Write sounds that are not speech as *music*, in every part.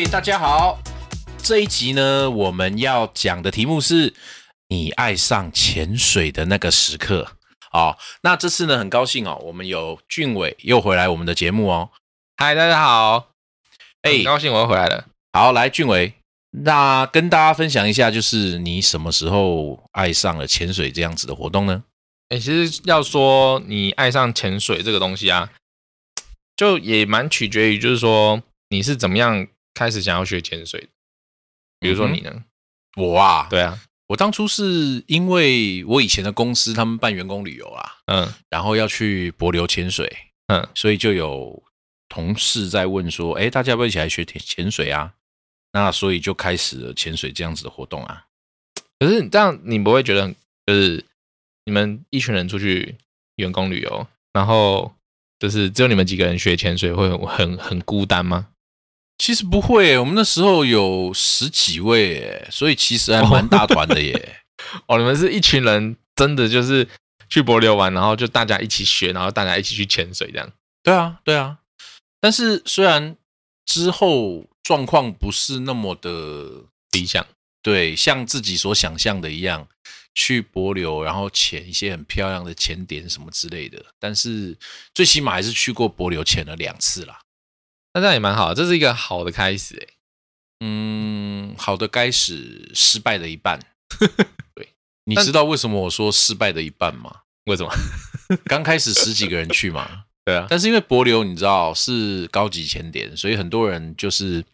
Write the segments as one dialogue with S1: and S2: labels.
S1: 嘿，大家好！这一集呢，我们要讲的题目是你爱上潜水的那个时刻。哦，那这次呢，很高兴哦，我们有俊伟又回来我们的节目哦。
S2: 嗨，大家好！哎，很高兴我又回来了。
S1: 好，来俊伟，那跟大家分享一下，就是你什么时候爱上了潜水这样子的活动呢？
S2: 哎，其实要说你爱上潜水这个东西啊，就也蛮取决于，就是说你是怎么样。开始想要学潜水，比如说你呢？
S1: 我啊，
S2: 对啊，
S1: 我当初是因为我以前的公司他们办员工旅游啊，嗯，然后要去柏流潜水，嗯，所以就有同事在问说，哎，大家要不要一起来学潜潜水啊？那所以就开始了潜水这样子的活动啊。
S2: 可是这样你不会觉得，就是你们一群人出去员工旅游，然后就是只有你们几个人学潜水，会很很孤单吗？
S1: 其实不会，我们那时候有十几位，所以其实还蛮大团的耶。*laughs*
S2: 哦，你们是一群人，真的就是去柏流玩，然后就大家一起学，然后大家一起去潜水这样。
S1: 对啊，对啊。但是虽然之后状况不是那么的
S2: 理想，
S1: 对，像自己所想象的一样，去柏流然后潜一些很漂亮的潜点什么之类的，但是最起码还是去过柏流潜了两次啦。
S2: 那这样也蛮好，这是一个好的开始哎。
S1: 嗯，好的开始，失败的一半。*laughs* 对，你知道为什么我说失败的一半吗？
S2: 为什么？*laughs*
S1: 刚开始十几个人去嘛。
S2: 对啊。
S1: 但是因为柏流你知道是高级潜点，所以很多人就是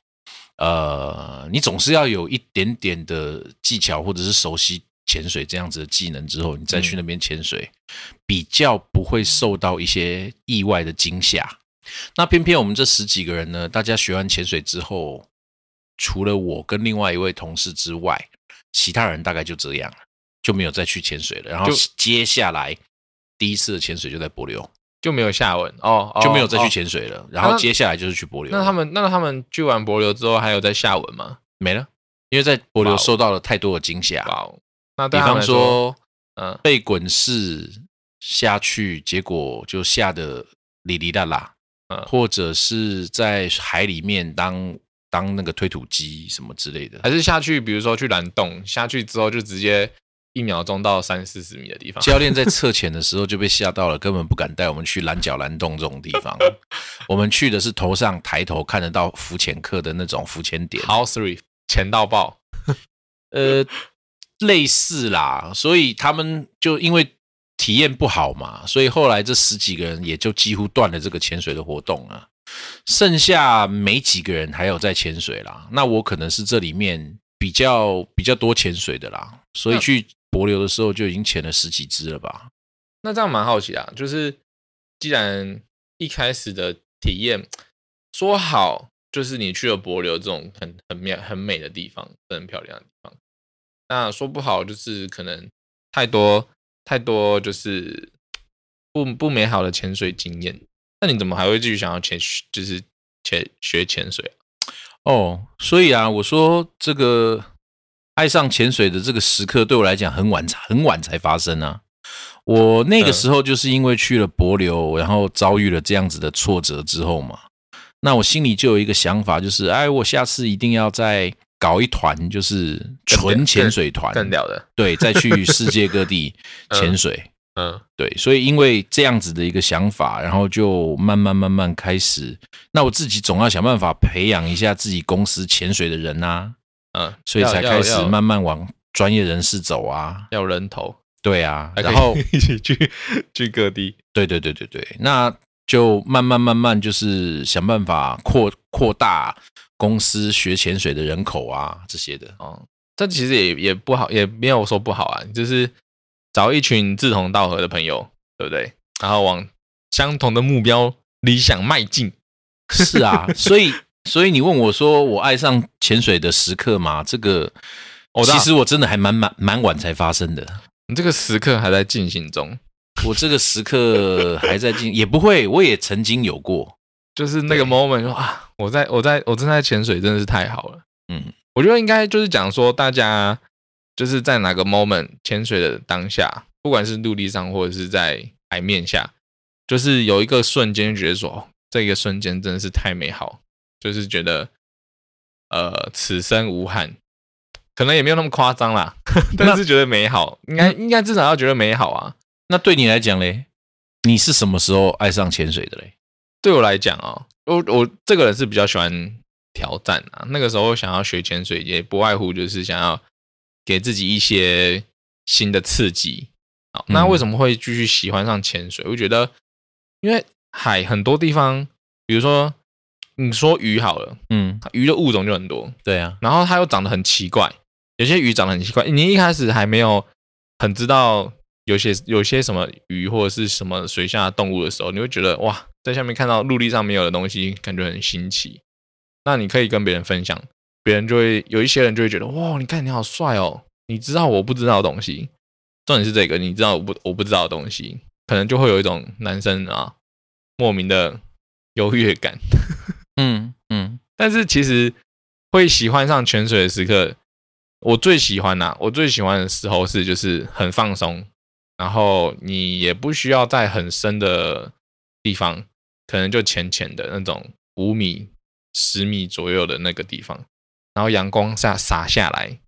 S1: 呃，你总是要有一点点的技巧或者是熟悉潜水这样子的技能之后，你再去那边潜水，比较不会受到一些意外的惊吓。那偏偏我们这十几个人呢，大家学完潜水之后，除了我跟另外一位同事之外，其他人大概就这样了，就没有再去潜水了。然后接下来第一次的潜水就在柏流，
S2: 就没有下文哦，
S1: 就没有再去潜水了。然后接下来就是去柏流。
S2: 那他们那他们去完柏流之后，还有在下文吗？
S1: 没了，因为在柏流受到了太多的惊吓。
S2: 那
S1: 比方说，嗯，被滚式下去，结果就吓得哩哩啦啦。或者是在海里面当当那个推土机什么之类的，
S2: 还是下去，比如说去蓝洞，下去之后就直接一秒钟到三四十米的地方。
S1: 教练在测潜的时候就被吓到了，根本不敢带我们去蓝角蓝洞这种地方。*laughs* 我们去的是头上抬头看得到浮潜客的那种浮潜点
S2: ，How three 潜到爆，
S1: 呃，类似啦。所以他们就因为。体验不好嘛，所以后来这十几个人也就几乎断了这个潜水的活动了，剩下没几个人还有在潜水啦。那我可能是这里面比较比较多潜水的啦，所以去博流的时候就已经潜了十几只了吧。
S2: 那这样蛮好奇啊，就是既然一开始的体验说好，就是你去了博流这种很很美很美的地方，很漂亮的地方，那说不好就是可能太多。太多就是不不美好的潜水经验，那你怎么还会继续想要潜，就是潜学潜水啊？
S1: 哦，所以啊，我说这个爱上潜水的这个时刻对我来讲很晚，很晚才发生啊。我那个时候就是因为去了博流，然后遭遇了这样子的挫折之后嘛，那我心里就有一个想法，就是哎，我下次一定要在。搞一团就是纯潜水团，
S2: 更屌的，
S1: 对，再去世界各地 *laughs* 潜水。
S2: 嗯。
S1: 对，所以因为这样子的一个想法，然后就慢慢慢慢开始，那我自己总要想办法培养一下自己公司潜水的人呐、
S2: 嗯，
S1: 所以才
S2: 要
S1: 开始慢慢往专业人士走啊。
S2: 要人头，
S1: 对啊，然后 *laughs*
S2: 一起去去各地。
S1: 对对对对对，那就慢慢慢慢就是想办法扩扩大公司学潜水的人口啊这些的。
S2: 哦，这其实也也不好，也没有说不好啊，就是找一群志同道合的朋友，对不对？然后往相同的目标、理想迈进。
S1: 是啊，*laughs* 所以所以你问我说我爱上潜水的时刻吗？这个其实我真的还蛮蛮蛮晚才发生的。
S2: 你这个时刻还在进行中，
S1: 我这个时刻还在进，也不会，我也曾经有过。*laughs*
S2: 就是那个 moment 说啊，我在我在我正在潜水，真的是太好了。
S1: 嗯，
S2: 我觉得应该就是讲说，大家就是在哪个 moment 潜水的当下，不管是陆地上或者是在海面下，就是有一个瞬间觉得说，哦，这个瞬间真的是太美好，就是觉得呃此生无憾，可能也没有那么夸张啦，*laughs* 但是觉得美好，应该应该至少要觉得美好啊。
S1: 那对你来讲嘞，你是什么时候爱上潜水的嘞？
S2: 对我来讲哦，我我这个人是比较喜欢挑战啊。那个时候想要学潜水，也不外乎就是想要给自己一些新的刺激。好，那
S1: 嗯
S2: 为什么会继续喜欢上潜水？我觉得，因为海很多地方，比如说你说鱼好了，
S1: 嗯，
S2: 鱼的物种就很多，
S1: 对啊，
S2: 然后它又长得很奇怪，有些鱼长得很奇怪，你一开始还没有很知道有些有些什么鱼或者是什么水下动物的时候，你会觉得哇，在下面看到陆地上没有的东西，感觉很新奇。那你可以跟别人分享，别人就会有一些人就会觉得哇，你看你好帅哦，你知道我不知道的东西。重点是这个，你知道我不我不知道的东西，可能就会有一种男生啊莫名的优越感。*laughs*
S1: 嗯嗯
S2: 但是其实会喜欢上泉水的时刻，我最喜欢呐、我最喜欢的时候是就是很放松，然后你也不需要在很深的地方，可能就浅浅的那种五米、十米左右的那个地方，然后阳光下洒下来，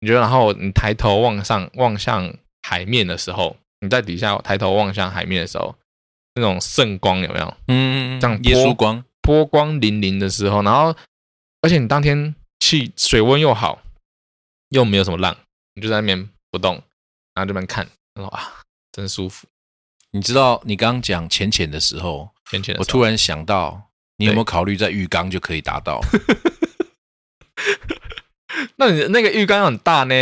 S2: 你觉得，然后你抬头望上望向海面的时候，你在底下抬头望向海面的时候，那种圣光有没有？
S1: 嗯，
S2: 这样
S1: 耶稣光，
S2: 波光粼粼的时候，然后而且你当天气水温又好，又没有什么浪，你就在那边不动，然后这边看，然后啊，真舒服。
S1: 你知道你刚刚讲浅浅的时候，
S2: 浅浅的，
S1: 我突然想到，你有没有考虑在浴缸就可以达到？*laughs*
S2: 那你那个浴缸很大呢，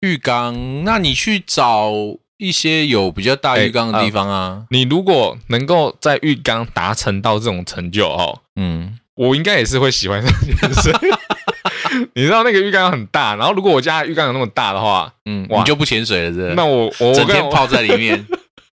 S1: 浴缸，那你去找一些有比较大
S2: 哎
S1: 浴缸的地方啊。
S2: 你如果能够在浴缸达成到这种成就哦，
S1: 嗯，
S2: 我应该也是会喜欢上潜水。*laughs* *laughs* 你知道那个浴缸很大，然后如果我家的浴缸有那么大的话，
S1: 嗯，
S2: 哇
S1: 你就不潜水了，是不是？
S2: 那我我
S1: 整天泡在里面。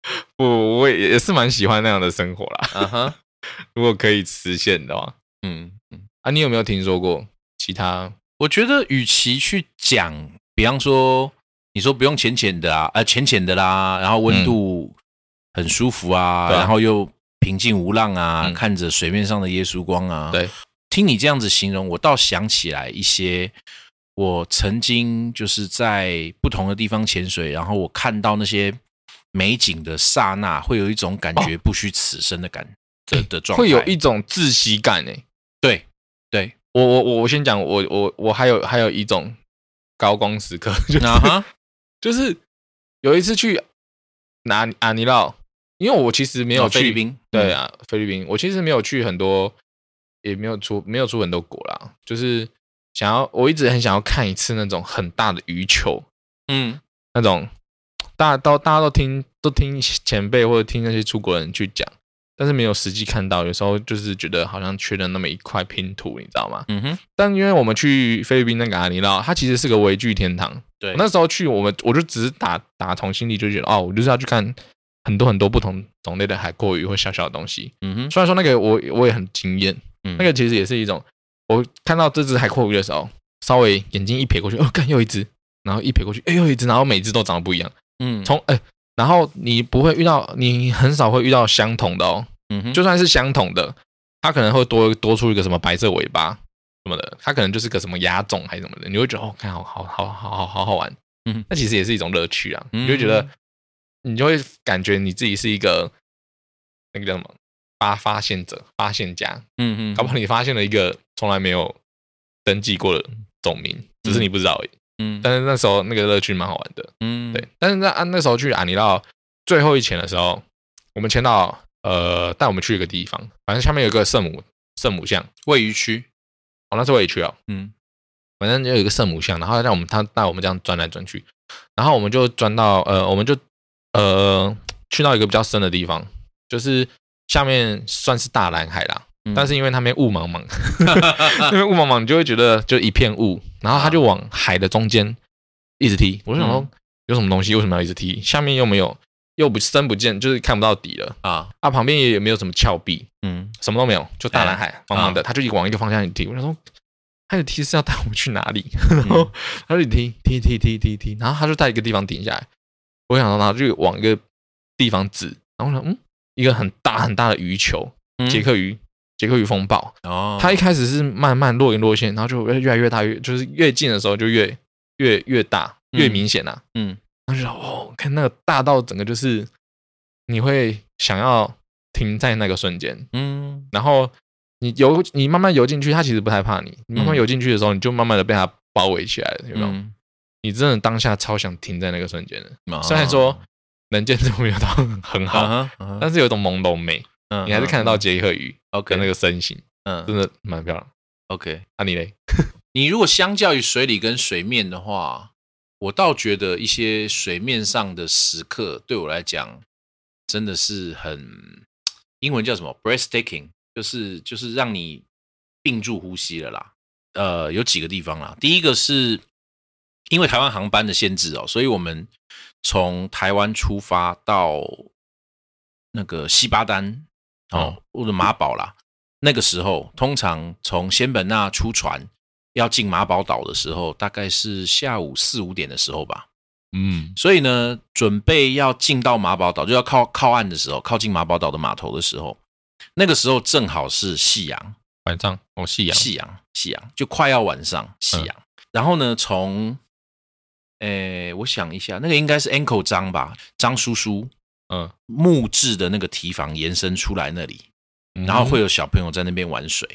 S1: *laughs*
S2: 我我也也是蛮喜欢那样的生活啦。
S1: 嗯哼，*laughs*
S2: 如果可以实现的话，
S1: 嗯嗯，
S2: 啊，你有没有听说过其他？
S1: 我觉得与其去讲，比方说你说不用浅浅的啊，呃，浅浅的啦，然后温度很舒服啊，然后又平静无浪啊，
S2: 嗯。
S1: 看着水面上的耶稣光啊，
S2: 对，
S1: 听你这样子形容，我倒想起来一些我曾经就是在不同的地方潜水，然后我看到那些美景的刹那，会有一种感觉不虚此生的感的的状态，
S2: 哦会有一种窒息感诶。
S1: 对对。
S2: 我我我我先讲，我我我还有还有一种高光时刻，*laughs* 就是、*laughs* 就是有一次去拿阿尼奥，因为我其实没有去
S1: 哦菲律宾嗯
S2: 对啊，菲律宾，我其实没有去很多，也没有出没有出很多国啦，就是想要我一直很想要看一次那种很大的鱼球，
S1: 嗯。
S2: 那种大家都大家都听都听前辈或者听那些出国人去讲，但是没有实际看到，有时候就是觉得好像缺了那么一块拼图，你知道吗？
S1: 嗯哼，
S2: 但因为我们去菲律宾那个阿尼拉，它其实是个微距天堂。
S1: 对，
S2: 我那时候去，我们我就只是打打从心里就觉得，哦，我就是要去看很多很多不同种类的海阔鱼或小小的东西。
S1: 嗯哼，
S2: 虽然说那个我我也很惊艳，
S1: 嗯
S2: 那个其实也是一种，我看到这只海阔鱼的时候，稍微眼睛一瞥过去，哦，看又一只，然后一瞥过去，哎，又一只，然后每只都长得不一样。
S1: 嗯。
S2: 从哎，然后你不会遇到，你很少会遇到相同的哦，
S1: 嗯哼，
S2: 就算是相同的，它可能会多多出一个什么白色尾巴什么的，它可能就是个什么亚种还是什么的，你会觉得哦，看好好好好好好好玩，
S1: 嗯
S2: 那其实也是一种乐趣啊，
S1: 嗯。
S2: 你就觉得你就会感觉你自己是一个那个叫什么？发发现者、发现家，
S1: 嗯嗯，
S2: 搞不好你发现了一个从来没有登记过的种名，只是你不知道而已。
S1: 嗯。
S2: 但是那时候那个乐趣蛮好玩的，
S1: 嗯。
S2: 对。但是那啊那时候去阿尼到最后一潜的时候，我们潜到呃带我们去一个地方，反正下面有一个圣母圣母像，
S1: 位于区，
S2: 哦，那是位于区哦，
S1: 嗯。
S2: 反正就有一个圣母像，然后让我们他带我们这样转来转去，然后我们就转到呃，我们就呃去到一个比较深的地方，就是下面算是大蓝海啦，
S1: 嗯
S2: 但是因为那边雾茫茫，*laughs* 那边雾茫茫，你就会觉得就一片雾，然后他就往海的中间一直踢，我就想说、
S1: 嗯。
S2: 有什么东西为什么要一直踢？下面又没有，又不深不见，就是看不到底了，
S1: 啊，
S2: 啊，旁边也没有什么峭壁，
S1: 嗯。
S2: 什么都没有，就大蓝海
S1: 哎
S2: 茫茫的，他就一往一个方向一踢，我想说，他的踢是要带我们去哪里？*laughs* 然后他就踢踢踢踢踢踢，然后他就在一个地方停下来，我想到他就往一个地方指，然后我想嗯，一个很大很大的鱼球，
S1: 嗯。
S2: 杰克鱼，杰克鱼风暴，
S1: 哦，
S2: 它一开始是慢慢若隐若现，然后就越来越大，越就是越近的时候就越越越大，越明显啊，
S1: 嗯
S2: 然后就哦，看那个大到整个就是你会想要停在那个瞬间，
S1: 嗯
S2: 然后你游，你慢慢游进去，它其实不太怕你。你慢慢
S1: 嗯
S2: 游进去的时候，你就慢慢的被它包围起来了，有没有？
S1: 嗯
S2: 你真的当下超想停在那个瞬间的。
S1: 哦
S2: 虽然说能见度没有到很好，
S1: 嗯哼嗯哼
S2: 但是有一种朦胧美，
S1: 嗯
S2: 你还是看得到
S1: 嗯
S2: 杰克鱼
S1: OK
S2: 跟那个身形，
S1: 嗯
S2: 真的蛮漂亮。
S1: OK，
S2: 啊，你嘞？*laughs*
S1: 你如果相较于水里跟水面的话，我倒觉得一些水面上的时刻对我来讲真的是很，英文叫什么 breathtaking，就是就是让你屏住呼吸了啦。呃，有几个地方啦，第一个是因为台湾航班的限制哦，所以我们从台湾出发到那个西巴丹哦，或者马宝啦，那个时候通常从仙本那出船要进马宝岛的时候，大概是下午四五点的时候吧。
S2: 嗯。
S1: 所以呢，准备要进到马宝岛，就要靠靠岸的时候，靠近马宝岛的码头的时候，那个时候正好是夕阳，
S2: 晚上？哦，夕阳，
S1: 夕阳，夕阳，就快要晚上，夕阳。然后呢，从，诶，我想一下，那个应该是 Uncle 张吧，张叔叔
S2: 嗯，
S1: 木质的那个堤防延伸出来那里，然后会有小朋友在那边玩水，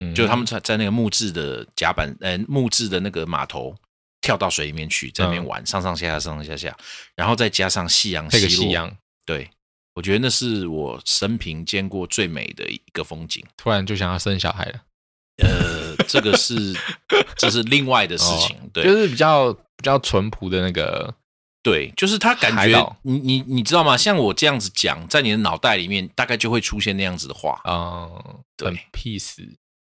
S2: 嗯，
S1: 就他们在在那个木质的甲板，呃，木质的那个码头跳到水里面去，在那边玩，上上下下，上上下下，然后再加上夕阳西落。
S2: 夕，阳，
S1: 对我觉得那是我生平见过最美的一个风景。
S2: 突然就想要生小孩了。
S1: 呃，这个是这是另外的事情，*laughs* 对，
S2: 哦就是比较比较淳朴的那个，
S1: 对，就是他感觉你你你知道吗？像我这样子讲，在你的脑袋里面大概就会出现那样子的话，
S2: 嗯，
S1: 对
S2: peace，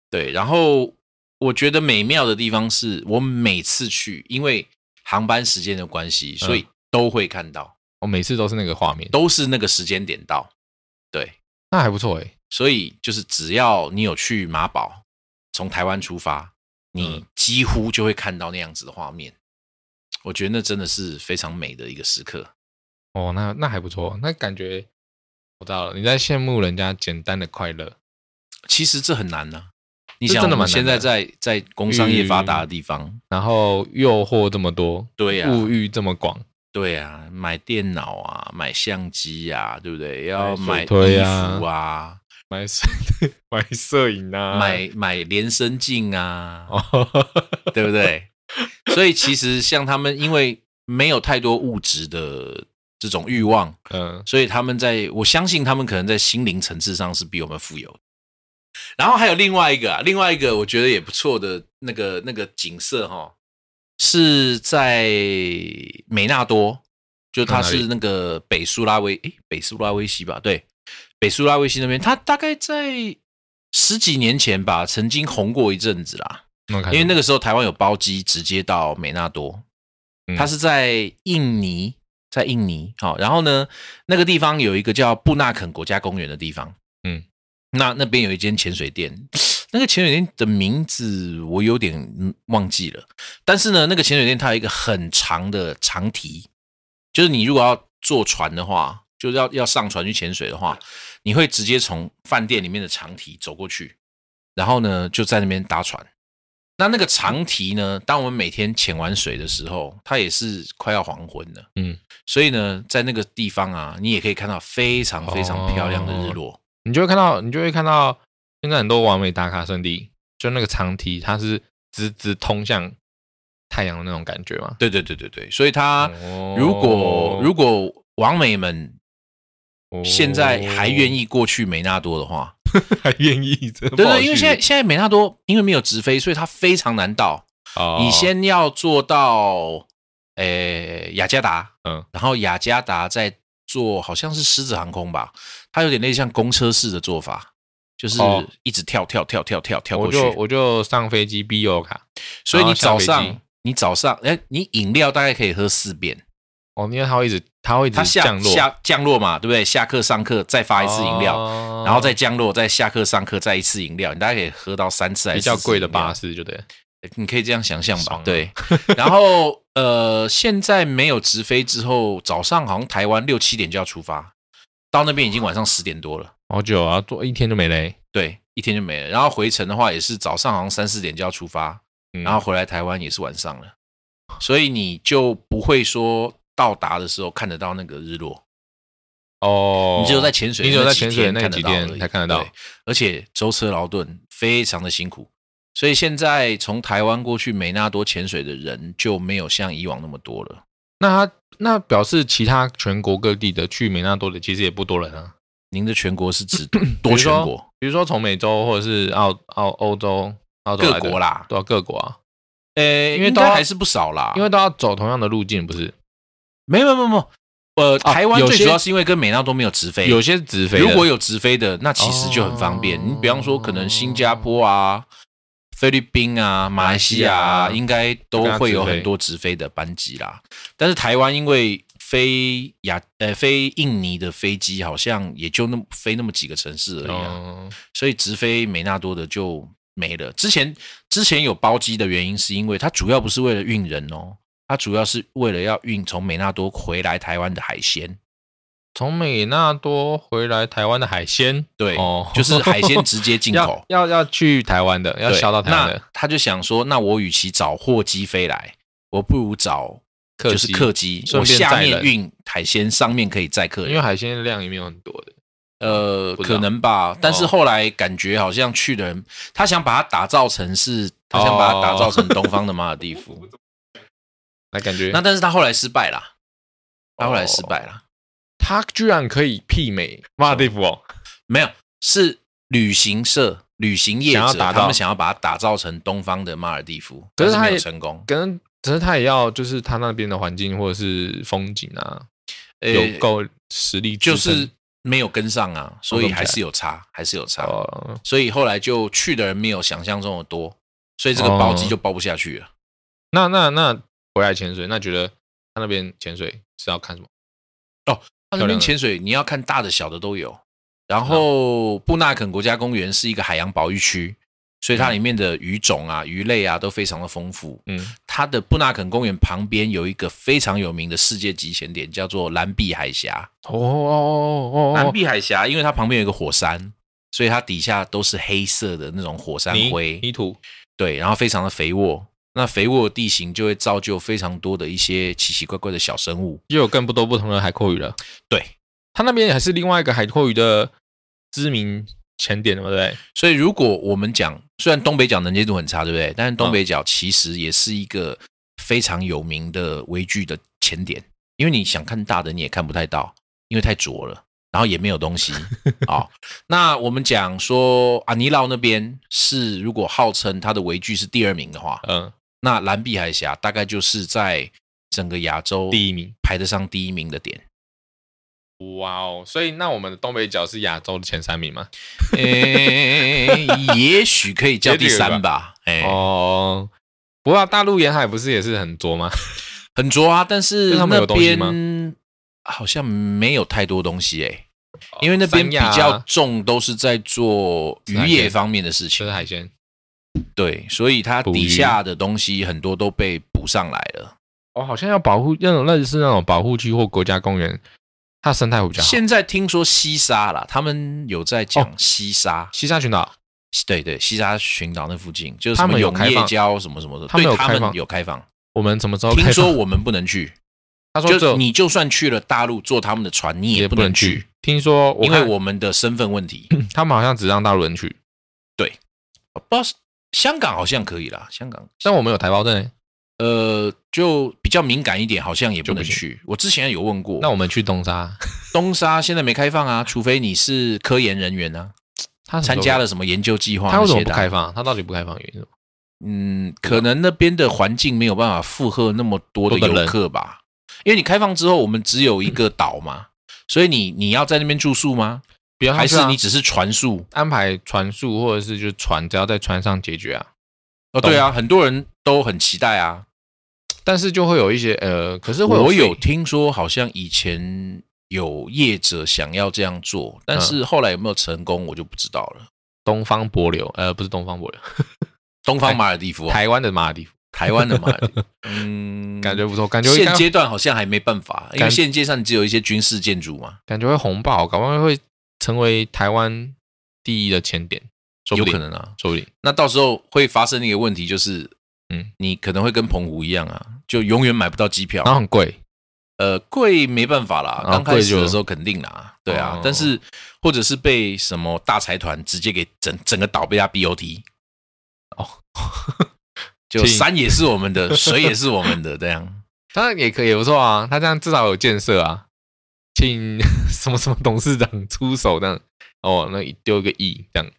S1: 对。然后我觉得美妙的地方是我每次去，因为航班时间的关系，所以都会看到，
S2: 我每次都是那个画面，
S1: 都是那个时间点到，对。
S2: 那还不错哎。
S1: 所以就是只要你有去马堡，从台湾出发，你
S2: 嗯
S1: 几乎就会看到那样子的画面。我觉得那真的是非常美的一个时刻。
S2: 哦，那那还不错，那感觉我知道了，你在羡慕人家简单的快乐。
S1: 其实这很难呢、你想，我们现在在在工商业发达的地方，
S2: 然后诱惑这么多，
S1: 对呀、
S2: 物欲这么广，
S1: 对啊，买电脑啊，买相机啊，对不对？要
S2: 买
S1: 衣
S2: 啊
S1: 服啊，
S2: 买摄 *laughs* 买摄影啊，
S1: 买买连身镜啊，
S2: 哦，
S1: 对不对？*laughs* 所以其实像他们，因为没有太多物质的这种欲望，
S2: 嗯
S1: 所以他们在我相信他们可能在心灵层次上是比我们富有的。然后还有另外一个啊，另外一个我觉得也不错的那个那个景色哈、是在美纳多，就它是那个北苏拉威诶，北苏拉威西吧？对，北苏拉威西那边，它大概在十几年前吧，曾经红过一阵子啦。
S2: 那
S1: 因为那个时候台湾有包机直接到美纳多，
S2: 嗯。
S1: 它是在印尼，在印尼。好，然后呢，那个地方有一个叫布纳肯国家公园的地方，
S2: 嗯，
S1: 那那边有一间潜水店，*sniffs* 那个潜水店的名字我有点嗯忘记了，但是呢，那个潜水店它有一个很长的长堤，就是你如果要坐船的话，就是要要上船去潜水的话，你会直接从饭店里面的长堤走过去，然后呢就在那边搭船。那那个长堤呢？当我们每天潜完水的时候，它也是快要黄昏了。
S2: 嗯，
S1: 所以呢，在那个地方啊，你也可以看到非常非常漂亮的日落。
S2: 你就会看到，你就会看到现在很多完美打卡圣地，就那个长堤，它是直直通向太阳的那种感觉嘛。
S1: 对对对对对，所以它
S2: 哦
S1: 如果如果王美们现在还愿
S2: 意，
S1: 意过去美纳多的话，*laughs*
S2: 还愿意，对
S1: 对对，因为现在现在美纳多因为没有直飞，所以它非常难到。
S2: 哦。
S1: 你先要坐到诶雅加达，
S2: 嗯。
S1: 然后雅加达再坐好像是狮子航空吧，它有点类似像公车式的做法，就是
S2: 哦。
S1: 一直跳跳跳跳跳跳过去。
S2: 就我就上飞机 B U 卡，
S1: 所以你早上你早上哎，你饮料大概可以喝四遍，
S2: 哦，因为它会一直它会一直
S1: 它下
S2: 降落，
S1: 下降落嘛，对不对？下课上课再发一次饮料，
S2: 哦
S1: 然后再降落，再下课上课再一次饮料，你大概可以喝到三次还是
S2: 比较
S1: 四次饮料
S2: 贵的巴士，就对了。
S1: 你可以这样想象吧
S2: 爽啊？
S1: 对。*laughs* 然后呃，现在没有直飞之后，早上好像台湾六七点就要出发，到那边已经晚上十点多了。
S2: 好久啊，坐一天就没嘞。
S1: 对，一天就没了。然后回程的话，也是早上好像三四点就要出发，
S2: 嗯
S1: 然后回来台湾也是晚上了，所以你就不会说到达的时候看得到那个日落，
S2: 哦，
S1: 你只有在潜水，
S2: 你只有在潜水那几天
S1: 天
S2: 才看得到
S1: 对，而且舟车劳顿，非常的辛苦。所以现在从台湾过去美纳多潜水的人就没有像以往那么多了。
S2: 那他那表示其他全国各地的去美纳多的其实也不多人啊。
S1: 您的全国是指 *coughs* 多全国？
S2: 比如说从美洲或者是澳澳欧洲、澳洲
S1: 各国啦
S2: 对啊，各国啊，
S1: 呃，
S2: 因为都
S1: 还是不少啦，
S2: 因为都要走同样的路径，不是？
S1: 没有没有没有，呃，台湾最主要是因为跟美纳多没有直飞，
S2: 有些是直飞，
S1: 如果有直飞的，那其实就很方便。
S2: 哦
S1: 你比方说，可能新加坡啊、菲律宾啊、马来西亚啊，应该都会有很多直飞的班机啦。但是台湾因为飞亚呃飞印尼的飞机好像也就那么飞那么几个城市而已啊，
S2: 哦
S1: 所以直飞美纳多的就没了。之前之前有包机的原因，是因为它主要不是为了运人哦，它主要是为了要运从美纳多回来台湾的海鲜。
S2: 从美纳多回来台湾的海鲜，
S1: 对，
S2: 哦
S1: 就是海鲜直接进口
S2: 要。要要去台湾的，要销到台湾的
S1: 那他就想说，那我与其找货机飞来，我不如找
S2: 客
S1: 就是
S2: 机
S1: 客机，
S2: 顺
S1: 我下面运海鲜，上面可以载客人。
S2: 因为海鲜量也没有很多的。
S1: 呃，可能吧，但是
S2: 哦
S1: 后来感觉好像去的人，他想把它打造成是，他想把它打造成东方的马尔蒂夫。
S2: 那感觉
S1: 那但是他后来失败啦，他后来失败了，
S2: 他居然可以媲美马尔蒂夫哦，
S1: 没有是旅行社、旅行业者，
S2: 想要打造
S1: 他们想要把它打造成东方的马尔蒂夫，可是没有成功。
S2: 可能可是他也要就是他那边的环境或者是风景啊，
S1: 呃
S2: 有够实力支
S1: 就
S2: 撑，
S1: 是没有跟上啊，所以还是有差，还是有差。
S2: 哦，
S1: 所以后来就去的人没有想象中的多，所以这个包机就包不下去了。
S2: 那那那回来潜水，那觉得他那边潜水是要看什么？
S1: 他那边潜水你要看大的小的都有，然后布纳肯国家公园是一个海洋保育区，所以它里面的鱼种啊、鱼类啊都非常的丰富。
S2: 嗯，
S1: 它的布纳肯公园旁边有一个非常有名的世界级潜点，叫做蓝碧海峡。
S2: 哦哦哦哦
S1: 蓝
S2: 哦，
S1: 碧海峡，因为它旁边有一个火山，所以它底下都是黑色的那种火山
S2: 泥
S1: 灰。
S2: 泥土，
S1: 对，然后非常的肥沃。那肥沃的地形就会造就非常多的一些奇奇怪怪的小生物。
S2: 又有更不多不同的海阔鱼了。
S1: 对，
S2: 它那边还是另外一个海阔鱼的知名潜点，对不对？
S1: 所以如果我们讲，虽然东北角能见度很差，对不对？但是东北角其实也是一个非常有名的微距的潜点，因为你想看大的你也看不太到，因为太浊了。然后也没有东西啊、*laughs* 哦。那我们讲说阿尼劳那边是，如果号称它的微距是第二名的话，
S2: 嗯，
S1: 那蓝碧海峡大概就是在整个亚洲
S2: 第一名。
S1: 排得上第一名的点。
S2: 哇哦！所以那我们的东北角是亚洲的前三名吗？
S1: 诶，*laughs* 也许可以叫第三吧。哎，
S2: 哦，不过大陆沿海不是也是很浊吗？
S1: 很浊啊，但是
S2: 那
S1: 边好像没有太多东西哎、
S2: 哦
S1: 因为那边比较重都是在做渔业方面的事情
S2: 吃
S1: 情，
S2: 海鲜
S1: 对，所以它底下的东西很多都被补上来了。
S2: 哦，好像要保护那种类似那种保护区或国家公园，它生态会比较好。
S1: 现在听说西沙啦，他们有在讲
S2: 哦
S1: 西沙，
S2: 西沙群岛
S1: 对对，西沙群岛那附近，就是
S2: 他们有开放
S1: 礁什么什么的，
S2: 他们
S1: 对他们
S2: 有开放
S1: 有开放。
S2: 我们什么时候？
S1: 听说我们不能去，
S2: 他说
S1: 就你就算去了大陆坐他们的船，你
S2: 也
S1: 不能
S2: 去。。听说
S1: 因为我们的身份问题。*clears throat*
S2: 他们好像只让大陆人去，对
S1: 不知道是香港好像可以啦，香港
S2: 但我们有台胞证欸。
S1: 呃就比较敏感一点，好像也不能去。我之前有问过，
S2: 那我们去东沙，
S1: 东沙现在没开放啊，除非你是科研人员啊，
S2: 他
S1: 参加了什么研究计划
S2: 他为什么不开放？他到底不开放原因什么？
S1: 嗯，可能那边的环境没有办法负荷那么多的游客吧，因为你开放之后，我们只有一个岛嘛，所以你你要在那边住宿吗？还是你只是船速？
S2: 安排船速，或者是就是船只要在船上解决啊？
S1: 哦，对啊，很多人都很期待啊。
S2: 但是就会有一些呃，可是
S1: 我有听说，好像以前有业者想要这样做，但是
S2: 嗯。
S1: 后来有没有成功，我就不知道了。
S2: 东方帛琉，呃，不是东方帛琉，*laughs*
S1: 东方马尔地夫哦，
S2: 台湾的马尔地夫，
S1: 台湾的马尔地夫，*laughs* 嗯，
S2: 感觉不错，感觉
S1: 现阶段好像还没办法，因为现阶段只有一些军事建筑嘛，
S2: 感觉会红爆，搞不好会成为台湾第一的前点，说不定
S1: 有可，能啊。
S2: 说不定。
S1: 那到时候会发生一个问题，就是，
S2: 嗯，
S1: 你可能会跟澎湖一样啊，就永远买不到机票
S2: 然。后很贵，
S1: 呃，贵没办法啦，刚开始
S2: 贵就
S1: 的时候肯定啦，对啊
S2: 哦，
S1: 但是或者是被什么大财团直接给整整个岛被他 BOT，
S2: 哦，*laughs*
S1: 就
S2: 请
S1: 山也是我们的，水也是我们的，这样。*laughs*
S2: 当然也可以，也不错啊。他这样至少有建设啊，请 *laughs* 什么什么董事长出手这样，哦，那丢一个亿这样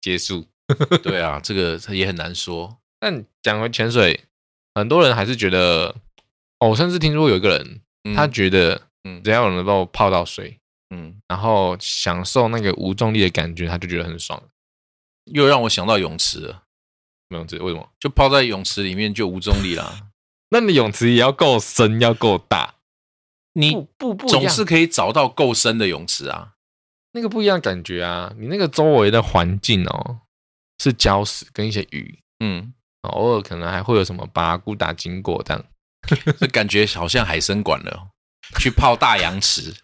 S2: 结束。*laughs*
S1: 对啊，这个也很难说。
S2: 但讲回潜水，很多人还是觉得，哦，我甚至听说有一个人，
S1: 嗯
S2: 他觉得
S1: 嗯
S2: 只要有人帮我泡到水，
S1: 嗯，
S2: 然后享受那个无重力的感觉，他就觉得很爽。
S1: 又让我想到泳池了，
S2: 没有这为什么？
S1: 就泡在泳池里面就无重力啦。*laughs*
S2: 那你泳池也要够深，要够大，
S1: 你
S2: 不不不
S1: 总是可以找到够深的泳池啊。
S2: 那个不一样的感觉啊！你那个周围的环境哦，是礁石跟一些鱼，
S1: 嗯，
S2: 哦偶尔可能还会有什么巴古达经过这样。
S1: 这 *laughs* 感觉好像海参馆了哦，去泡大洋池。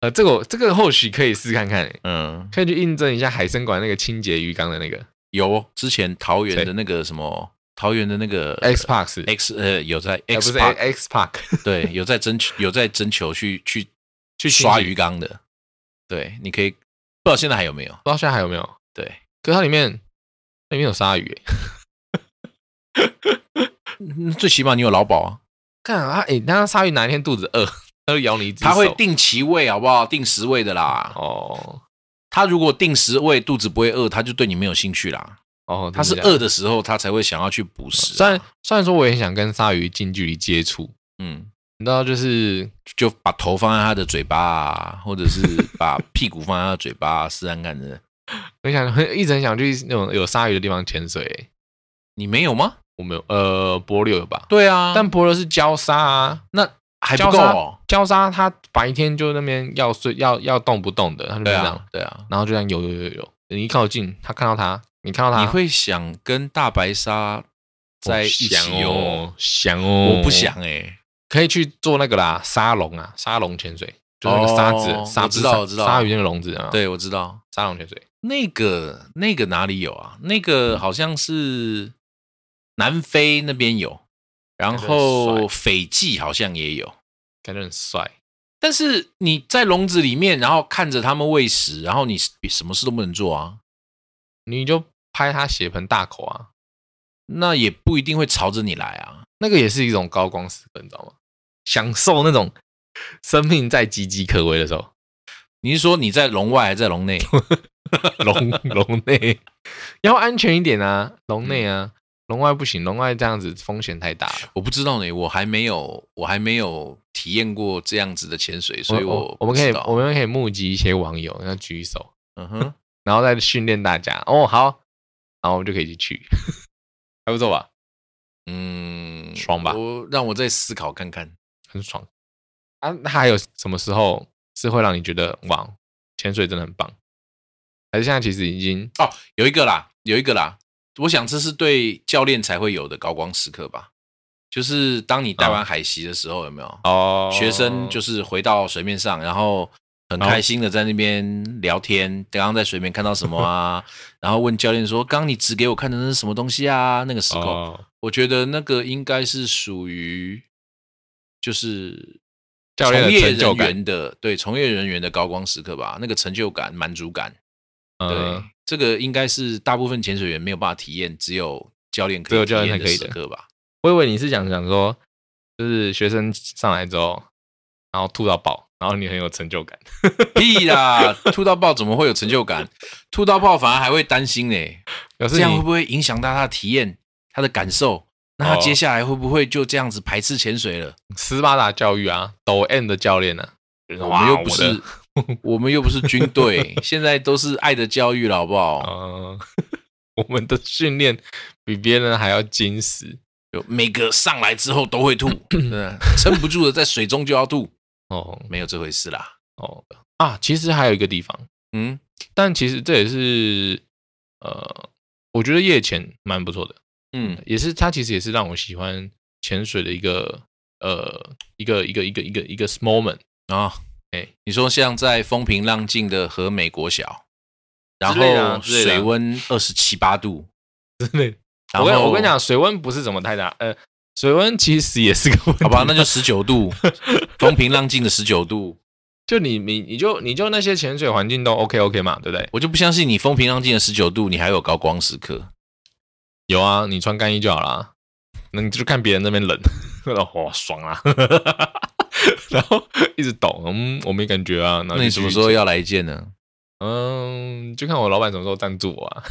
S2: 呃，这个这个或许可以试看看欸，
S1: 嗯，
S2: 可以去印证一下海参馆那个清洁鱼缸的那个
S1: 有之前桃园的那个什么，桃园的那个
S2: X
S1: Park，X 呃有在 X
S2: 是
S1: Park
S2: X Park，*laughs*
S1: 对有在征求有在征求去去
S2: 去
S1: 刷鱼缸的，对，你可以不知道现在还有没有？
S2: 不知道现在还有没有？
S1: 对，
S2: 可是它里面那里面有鲨鱼。*laughs*
S1: 最起码你有劳保啊，
S2: 看啊，哎，那鲨鱼哪一天肚子饿，*laughs* 它会咬你一只，
S1: 它会定期喂好不好？定时喂的啦。
S2: 哦。
S1: 它如果定时喂，肚子不会饿，它就对你没有兴趣啦。
S2: 哦，
S1: 它是饿的时候，它才会想要去捕食啊。
S2: 虽然虽然说我也很想跟鲨鱼近距离接触，
S1: 嗯，
S2: 你知道就是
S1: 就把头放在它的嘴巴啊，或者是把屁股放在它的嘴巴、啊，试看看的。*laughs*
S2: 很想很 *laughs* 一直很想去那种有鲨鱼的地方潜水欸。
S1: 你没有吗？
S2: 我没有，呃，帛琉有吧？
S1: 对啊，
S2: 但帛琉是礁鲨啊，
S1: 那还不够哦。
S2: 礁鲨它白天就那边要睡要要动不动的，它就这样，
S1: 啊，对啊。
S2: 然后就这样游游游游，你一靠近，它看到它，你看到它，
S1: 你会想跟大白鲨在一起
S2: 想？哦，想哦，
S1: 我不想哎、
S2: 可以去做那个啦，沙龙啊，沙龙潜水，就是那个沙子，
S1: 哦
S2: 沙
S1: 我知道我知道
S2: 鲨鱼那个笼子啊，，
S1: 对，我知道
S2: 沙龙潜水，
S1: 那个那个哪里有啊？那个好像是南非那边有，然后斐济好像也有。
S2: 感觉很帅，
S1: 但是你在笼子里面，然后看着它们喂食，然后你什么事都不能做啊，
S2: 你就拍他血盆大口啊，
S1: 那也不一定会朝着你来啊。
S2: 那个也是一种高光时刻，你知道吗？享受那种生命在岌岌可危的时候，
S1: 你是说你在笼外还是在笼内？*laughs*
S2: 笼笼内要安全一点啊，笼内啊，笼外不行，笼外这样子风险太大了。
S1: 我不知道呢，我还没有，我还没有体验过这样子的潜水，所以
S2: 我
S1: 我
S2: 我们可以我们可以募集一些网友要举手，
S1: 嗯哼，
S2: 然后再训练大家。哦，好，然后我们就可以一起去，*laughs* 还不错吧？
S1: 嗯，
S2: 爽吧
S1: 我让我再思考看看。
S2: 很爽啊！那还有什么时候是会让你觉得哇，潜水真的很棒？还是现在其实已经
S1: 哦，有一个啦，有一个啦，我想这是对教练才会有的高光时刻吧。就是当你带完海习的时候，有没有？
S2: 哦
S1: 学生就是回到水面上，然后很开心的在那边聊天，刚刚在水面看到什么啊？*laughs* 然后问教练说：“刚刚你指给我看的那是什么东西啊？”那个时候，
S2: 哦，
S1: 我觉得那个应该是属于就是
S2: 教练
S1: 从业人员的对从业人员的高光时刻吧，那个成就感、满足感，对，
S2: 嗯，
S1: 这个应该是大部分潜水员没有办法体验，只有教练可
S2: 只有
S1: 以体验的
S2: 教练才可以的
S1: 时刻吧。
S2: 我以为你是想讲说，就是学生上来之后，然后吐到爆，然后你很有成就感。*laughs*
S1: 屁啦，吐到爆怎么会有成就感？吐到爆反而还会担心呢、这样会不会影响到他的体验、他的感受？那他
S2: 哦
S1: 接下来会不会就这样子排斥潜水了？
S2: 斯巴达教育啊，抖 N 的教练呢、啊，
S1: 我们又不是，*laughs* 我们又不是军队，现在都是爱的教育了，好不好？
S2: 嗯，*laughs* 我们的训练比别人还要精实
S1: 就每个上来之后都会吐，撑不住的在水中就要吐，
S2: 哦
S1: 没有这回事啦。
S2: 哦啊！其实还有一个地方，
S1: 嗯，
S2: 但其实这也是呃，我觉得夜潜蛮不错的，
S1: 嗯
S2: 也是它其实也是让我喜欢潜水的一个呃一个一个一个一个一个 moment。
S1: 啊，
S2: 哎
S1: 你说像在风平浪静的和美国小，然后水温二十七八度，
S2: 之类我跟我跟你，讲，水温不是怎么太大，呃，水温其实也是个问题。
S1: 好吧，那就十九度，*laughs* 风平浪静的十九度，
S2: 就你你你就你就那些潜水环境都 OK OK 嘛，对不对？
S1: 我就不相信你风平浪静的十九度，你还有高光时刻。
S2: 有啊，你穿干衣就好啦。那你就看别人那边冷，*laughs* 哇爽啊，*laughs* 然后一直抖，嗯，我没感觉啊。
S1: 那你什么时候要来一件呢？
S2: 嗯，就看我老板什么时候赞助我啊。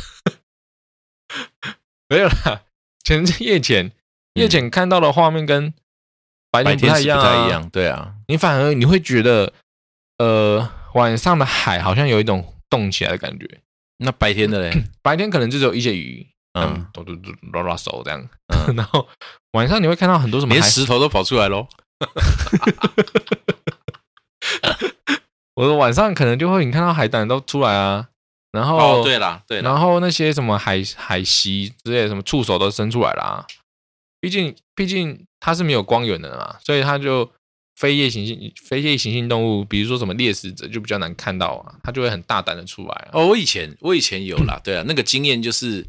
S2: 没有啦，前夜潜夜景看到的画面跟白
S1: 白天不
S2: 太一样、啊，
S1: 太一样，对啊，
S2: 你反而你会觉得，呃，晚上的海好像有一种动起来的感觉，
S1: 那白天的嘞，
S2: 白天可能就只有一些鱼，嗯。
S1: 嗯，
S2: 抖抖抖拉拉手这样，
S1: 嗯。
S2: 然后晚上你会看到很多什么
S1: 连
S2: 海，
S1: 石头都跑出来喽。*laughs*
S2: 我说晚上可能就会你看到海胆都出来啊，然后
S1: 哦，对啦，对啦，
S2: 然后那些什么海海蜥之类的，什么触手都伸出来啦。毕竟毕竟它是没有光源的嘛，所以它就非夜行性非夜行性动物，比如说什么猎食者就比较难看到啊，它就会很大胆的出来啊。
S1: 哦，我以前我以前有啦，对啊，那个经验就是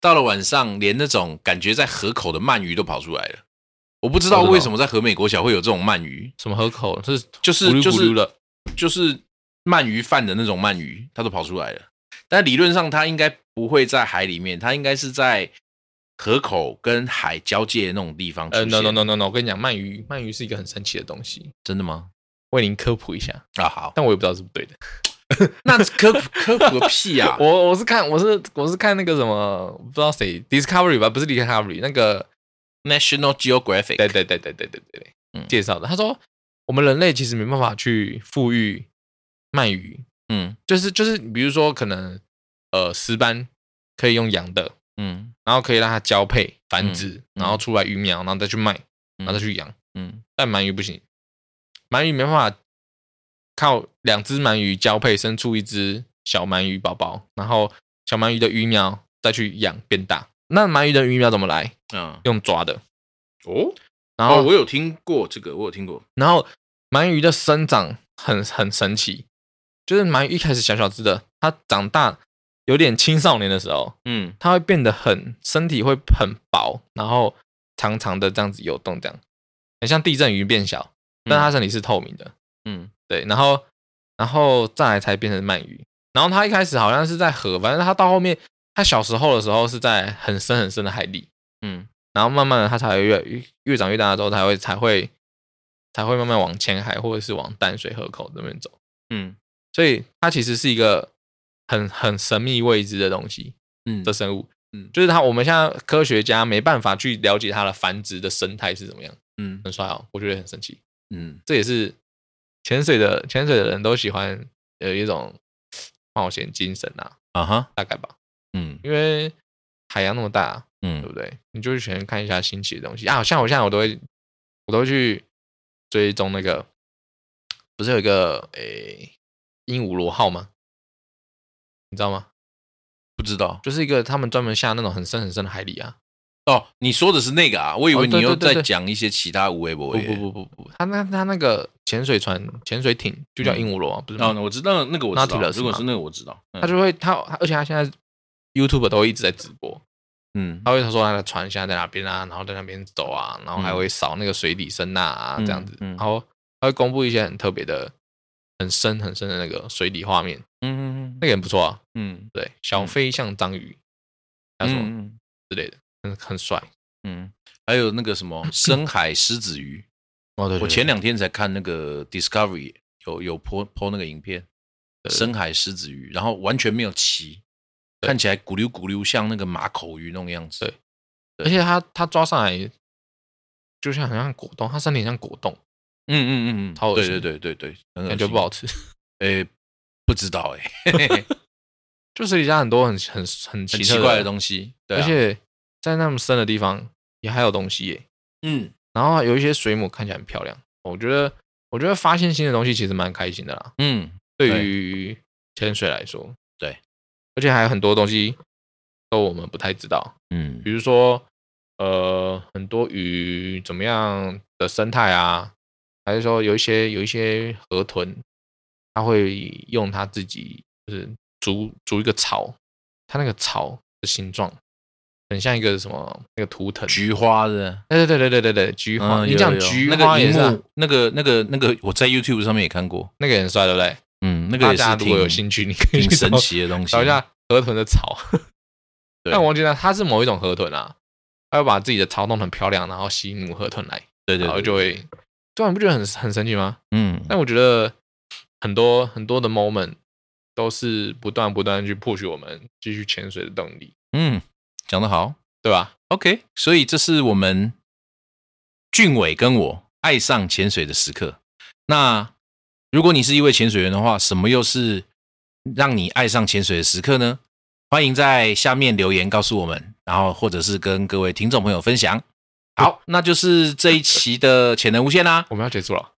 S1: 到了晚上，连那种感觉在河口的鳗鱼都跑出来了。我不知道为什么在河美国小会有这种鳗鱼，
S2: 什么河口是
S1: 就是就是就是鳗鱼饭的那种鳗鱼，它都跑出来了。但理论上它应该不会在海里面，它应该是在河口跟海交界的那种地方出
S2: 呃
S1: 现。
S2: ，no no no no no，我跟你讲，鳗鱼鳗鱼是一个很神奇的东西，
S1: 真的吗？
S2: 为您科普一下，
S1: 啊，好，
S2: 但我也不知道是不是对的。*laughs*
S1: 那科普科普个屁啊！*laughs*
S2: 我我是看我是我是看那个什么不知道谁 Discovery 吧，不是 Discovery 那个
S1: National Geographic，
S2: 对对对对对对对对，
S1: 嗯
S2: 介绍的。他说我们人类其实没办法去富裕鳗鱼，
S1: 嗯
S2: 就是就是比如说可能呃石斑可以用养的，
S1: 嗯。
S2: 然后可以让它交配繁殖，
S1: 嗯
S2: 然后出来鱼苗，然后再去卖，然后再去养。
S1: 嗯。
S2: 但鳗鱼不行，鳗鱼没办法靠两只鳗鱼交配生出一只小鳗鱼宝宝，然后小鳗鱼的鱼苗再去养变大。那鳗鱼的鱼苗怎么来？
S1: 嗯，
S2: 用抓的，
S1: 哦？
S2: 然后、
S1: 哦，我有听过这个，我有听过。
S2: 然后鳗鱼的生长很很神奇，就是鳗鱼一开始小小只的，它长大有点青少年的时候，
S1: 嗯。
S2: 它会变得很身体会很薄，然后长长的这样子游动，这样。很像地震鱼变小，但它身体是透明的。
S1: 嗯。
S2: 对，然后然后再来才变成鳗鱼。然后它一开始好像是在河，反正它到后面，它小时候的时候是在很深很深的海里，
S1: 嗯。
S2: 然后慢慢的它才会越越越长越大之后，才会才会才会慢慢往浅海或者是往淡水河口那边走。
S1: 嗯。
S2: 所以它其实是一个很很神秘未知的东西
S1: 嗯
S2: 的生物。
S1: 嗯
S2: 就是它，我们现在科学家没办法去了解它的繁殖的生态是怎么样，
S1: 嗯
S2: 很帅哦，我觉得很神奇。
S1: 嗯
S2: 这也是潜水的潜水的人都喜欢有一种冒险精神啊，
S1: 啊哈，
S2: 大概吧。
S1: 嗯
S2: 因为海洋那么大，嗯对
S1: 嗯
S2: 不对？你就去喜欢看一下新奇的东西啊。像我现在我都会，我都会去追踪那个，不是有一个诶鹦鹉螺号吗？你知道吗？
S1: 不知道。
S2: 就是一个他们专门下那种很深很深的海里啊，
S1: 哦，你说的是那个啊？我以为
S2: 哦
S1: 你又在讲一些其他无微不
S2: 不不不不不，他那他那个潜水船、潜水艇就叫鹦鹉螺啊，不是吗？
S1: 哦，我知道那个我知道，如果是那个我知道，嗯
S2: 他就会他，而且他现在 YouTube 都会一直在直播，
S1: 嗯
S2: 他会说他的船现在在哪边啊，然后在那边走啊，然后还会扫那个水底声呐啊
S1: 嗯
S2: 这样子，
S1: 嗯
S2: 然后他会公布一些很特别的、很深很深的那个水底画面，
S1: 嗯
S2: 那个很不错啊。
S1: 嗯
S2: 对，小飞像章鱼，还有什么
S1: 嗯
S2: 之类的，很很帅。
S1: 嗯，还有那个什么 *clears throat* 深海狮子鱼，
S2: 哦，对
S1: 我前两天才看那个 Discovery 有有 po po 那个影片，深海狮子鱼，然后完全没有鳍，看起来咕溜咕溜像那个马口鱼那种样子。
S2: 对而且它它抓上来就像很像果冻，它身体像果冻，
S1: 嗯嗯嗯嗯，对
S2: 超恶心。
S1: 对对对对，很恶
S2: 感觉不好。吃。
S1: 诶，不知道哎，嘿嘿嘿
S2: 就水底下很多很很很奇特
S1: 很奇怪的东西，对啊。
S2: 而且在那么深的地方也还有东西耶。
S1: 嗯。
S2: 然后有一些水母看起来很漂亮，我觉得我觉得发现新的东西其实蛮开心的啦。
S1: 嗯
S2: 对于潜水来说，
S1: 对，
S2: 而且还有很多东西都我们不太知道，
S1: 嗯。
S2: 比如说呃很多鱼怎么样的生态啊，还是说有一些有一些河豚，它会用它自己就是筑筑一个巢，它那个巢的形状很像一个什么那个图腾，
S1: 菊花的。
S2: 对对对对对对对，菊花，你讲
S1: 嗯有有
S2: 菊
S1: 那个荧
S2: 花也是啊、
S1: 幕，那个那个那个，我在 YouTube 上面也看过，
S2: 那个也很帅，对不对？
S1: 嗯，那个也是
S2: 大家如果有
S1: 挺
S2: 兴趣，你可以
S1: 挺神奇的东西。
S2: 找一下河豚的巢。
S1: 对
S2: 但我忘记了，它是某一种河豚啊，它会把自己的巢弄得很漂亮，然后吸引母河豚来，
S1: 对对，对
S2: 然后就会，对啊，你不觉得很很神奇吗？
S1: 嗯
S2: 但我觉得很多很多的 moment 都是不断不断地去 push 我们继续潜水的动力，
S1: 嗯，讲得好。
S2: 对吧
S1: ？OK，所以这是我们俊伟跟我爱上潜水的时刻。那如果你是一位潜水员的话，什么又是让你爱上潜水的时刻呢？欢迎在下面留言告诉我们，然后或者是跟各位听众朋友分享。*laughs* 好，那就是这一期的潜能无限啦。*laughs*
S2: 我们要结束了。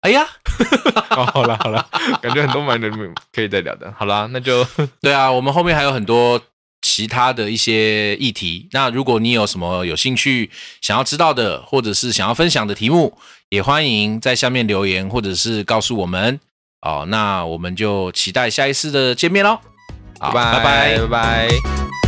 S1: 哎呀，*laughs*
S2: 哦好了好了，感觉很多蛮多可以再聊的。好啦，那就
S1: 对啊，我们后面还有很多其他的一些议题。那如果你有什么有兴趣想要知道的，或者是想要分享的题目，也欢迎在下面留言，或者是告诉我们。哦，那我们就期待下一次的见面喽。好，
S2: 拜
S1: 拜拜
S2: 拜拜。